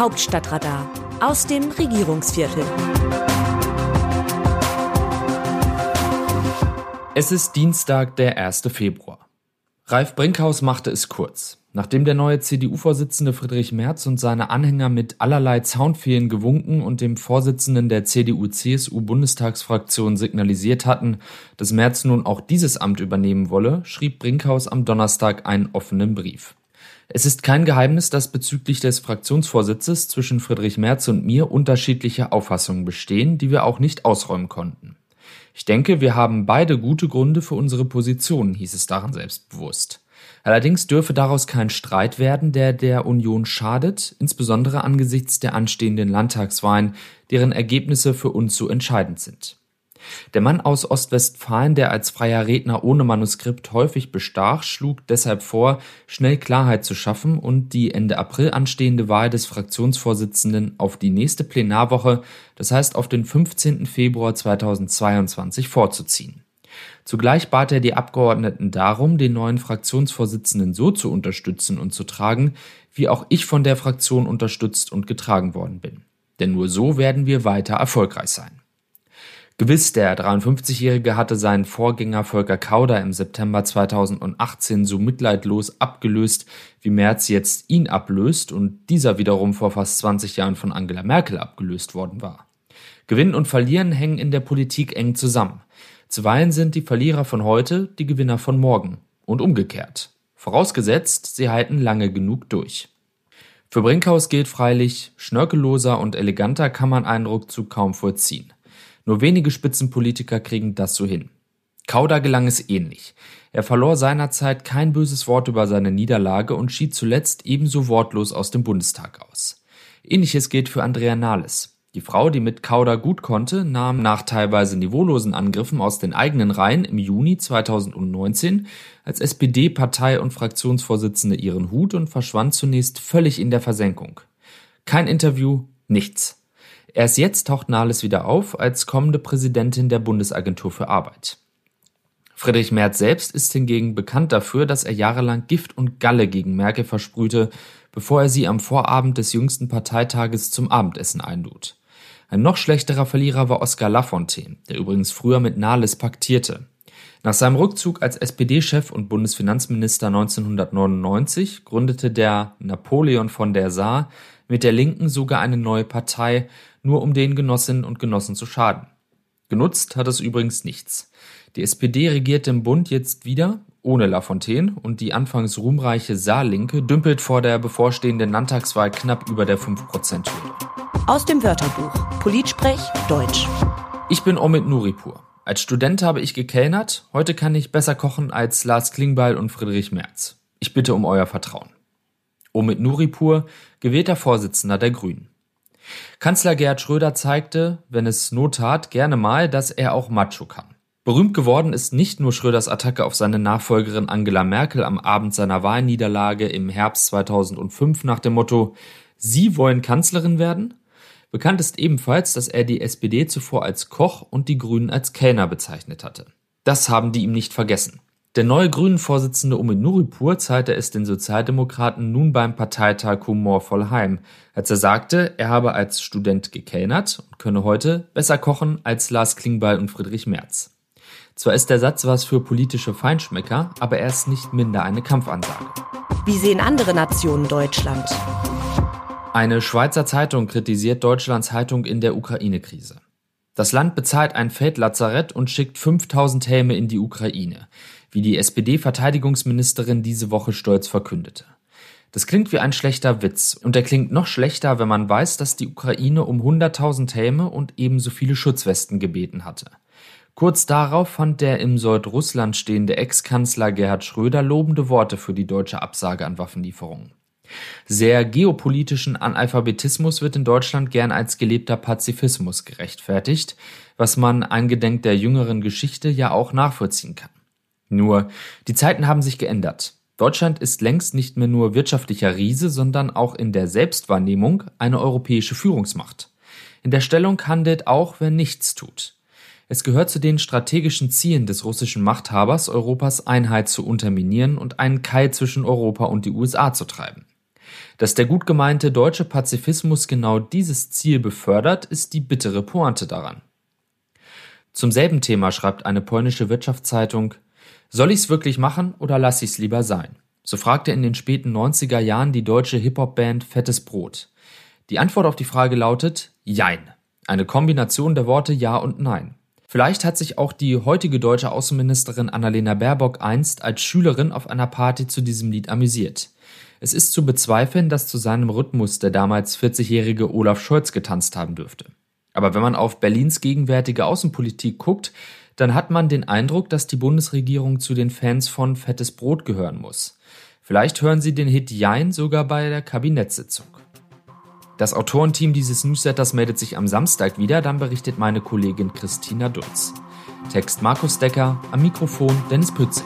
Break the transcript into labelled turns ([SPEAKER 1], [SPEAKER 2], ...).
[SPEAKER 1] Hauptstadtradar aus dem Regierungsviertel.
[SPEAKER 2] Es ist Dienstag, der 1. Februar. Ralf Brinkhaus machte es kurz. Nachdem der neue CDU-Vorsitzende Friedrich Merz und seine Anhänger mit allerlei Zaunfehlen gewunken und dem Vorsitzenden der CDU-CSU-Bundestagsfraktion signalisiert hatten, dass Merz nun auch dieses Amt übernehmen wolle, schrieb Brinkhaus am Donnerstag einen offenen Brief. Es ist kein Geheimnis, dass bezüglich des Fraktionsvorsitzes zwischen Friedrich Merz und mir unterschiedliche Auffassungen bestehen, die wir auch nicht ausräumen konnten. Ich denke, wir haben beide gute Gründe für unsere Positionen, hieß es darin selbstbewusst. Allerdings dürfe daraus kein Streit werden, der der Union schadet, insbesondere angesichts der anstehenden Landtagswahlen, deren Ergebnisse für uns so entscheidend sind. Der Mann aus Ostwestfalen, der als freier Redner ohne Manuskript häufig bestach, schlug deshalb vor, schnell Klarheit zu schaffen und die Ende April anstehende Wahl des Fraktionsvorsitzenden auf die nächste Plenarwoche, das heißt auf den 15. Februar 2022 vorzuziehen. Zugleich bat er die Abgeordneten darum, den neuen Fraktionsvorsitzenden so zu unterstützen und zu tragen, wie auch ich von der Fraktion unterstützt und getragen worden bin. Denn nur so werden wir weiter erfolgreich sein. Gewiss, der 53-Jährige hatte seinen Vorgänger Volker Kauder im September 2018 so mitleidlos abgelöst, wie Merz jetzt ihn ablöst und dieser wiederum vor fast 20 Jahren von Angela Merkel abgelöst worden war. Gewinnen und Verlieren hängen in der Politik eng zusammen. Zuweilen sind die Verlierer von heute die Gewinner von morgen und umgekehrt. Vorausgesetzt, sie halten lange genug durch. Für Brinkhaus gilt freilich, schnörkelloser und eleganter kann man Eindruckzug kaum vollziehen. Nur wenige Spitzenpolitiker kriegen das so hin. Kauder gelang es ähnlich. Er verlor seinerzeit kein böses Wort über seine Niederlage und schied zuletzt ebenso wortlos aus dem Bundestag aus. Ähnliches gilt für Andrea Nahles. Die Frau, die mit Kauder gut konnte, nahm nach teilweise niveaulosen Angriffen aus den eigenen Reihen im Juni 2019 als SPD-Partei- und Fraktionsvorsitzende ihren Hut und verschwand zunächst völlig in der Versenkung. Kein Interview, nichts. Erst jetzt taucht Nahles wieder auf als kommende Präsidentin der Bundesagentur für Arbeit. Friedrich Merz selbst ist hingegen bekannt dafür, dass er jahrelang Gift und Galle gegen Merkel versprühte, bevor er sie am Vorabend des jüngsten Parteitages zum Abendessen einlud. Ein noch schlechterer Verlierer war Oskar Lafontaine, der übrigens früher mit Nahles paktierte. Nach seinem Rückzug als SPD-Chef und Bundesfinanzminister 1999 gründete der Napoleon von der Saar mit der Linken sogar eine neue Partei, nur um den Genossinnen und Genossen zu schaden. Genutzt hat es übrigens nichts. Die SPD regiert im Bund jetzt wieder ohne Lafontaine und die anfangs ruhmreiche Saarlinke dümpelt vor der bevorstehenden Landtagswahl knapp über der 5%-Hürde.
[SPEAKER 1] Aus dem Wörterbuch Politsprech Deutsch.
[SPEAKER 2] Ich bin Omid Nuripur. Als Student habe ich gekellnert, heute kann ich besser kochen als Lars Klingbeil und Friedrich Merz. Ich bitte um euer Vertrauen. Omid Nuripur, gewählter Vorsitzender der Grünen. Kanzler Gerhard Schröder zeigte, wenn es Not tat, gerne mal, dass er auch Macho kann. Berühmt geworden ist nicht nur Schröders Attacke auf seine Nachfolgerin Angela Merkel am Abend seiner Wahlniederlage im Herbst 2005 nach dem Motto Sie wollen Kanzlerin werden? Bekannt ist ebenfalls, dass er die SPD zuvor als Koch und die Grünen als Kellner bezeichnet hatte. Das haben die ihm nicht vergessen. Der neue Grünen-Vorsitzende Omid Nuripur zahlte es den Sozialdemokraten nun beim Parteitag humorvoll heim, als er sagte, er habe als Student gekellnert und könne heute besser kochen als Lars Klingbeil und Friedrich Merz. Zwar ist der Satz was für politische Feinschmecker, aber er ist nicht minder eine Kampfansage.
[SPEAKER 1] Wie sehen andere Nationen Deutschland?
[SPEAKER 2] Eine Schweizer Zeitung kritisiert Deutschlands Haltung in der Ukraine-Krise. Das Land bezahlt ein Feldlazarett und schickt 5000 Helme in die Ukraine, wie die SPD-Verteidigungsministerin diese Woche stolz verkündete. Das klingt wie ein schlechter Witz und er klingt noch schlechter, wenn man weiß, dass die Ukraine um 100.000 Helme und ebenso viele Schutzwesten gebeten hatte. Kurz darauf fand der im Sold Russland stehende Ex-Kanzler Gerhard Schröder lobende Worte für die deutsche Absage an Waffenlieferungen. Sehr geopolitischen Analphabetismus wird in Deutschland gern als gelebter Pazifismus gerechtfertigt, was man eingedenk der jüngeren Geschichte ja auch nachvollziehen kann. Nur, die Zeiten haben sich geändert. Deutschland ist längst nicht mehr nur wirtschaftlicher Riese, sondern auch in der Selbstwahrnehmung eine europäische Führungsmacht. In der Stellung handelt auch, wer nichts tut. Es gehört zu den strategischen Zielen des russischen Machthabers, Europas Einheit zu unterminieren und einen Keil zwischen Europa und die USA zu treiben. Dass der gut gemeinte deutsche Pazifismus genau dieses Ziel befördert, ist die bittere Pointe daran. Zum selben Thema schreibt eine polnische Wirtschaftszeitung, soll ich's wirklich machen oder lass ich's lieber sein? So fragte in den späten 90er Jahren die deutsche Hip-Hop-Band Fettes Brot. Die Antwort auf die Frage lautet Jein. Eine Kombination der Worte Ja und Nein. Vielleicht hat sich auch die heutige deutsche Außenministerin Annalena Baerbock einst als Schülerin auf einer Party zu diesem Lied amüsiert. Es ist zu bezweifeln, dass zu seinem Rhythmus der damals 40-jährige Olaf Scholz getanzt haben dürfte. Aber wenn man auf Berlins gegenwärtige Außenpolitik guckt, dann hat man den Eindruck, dass die Bundesregierung zu den Fans von Fettes Brot gehören muss. Vielleicht hören Sie den Hit Jein sogar bei der Kabinettssitzung. Das Autorenteam dieses Newsletters meldet sich am Samstag wieder, dann berichtet meine Kollegin Christina Dutz. Text Markus Decker, am Mikrofon Dennis Pützig.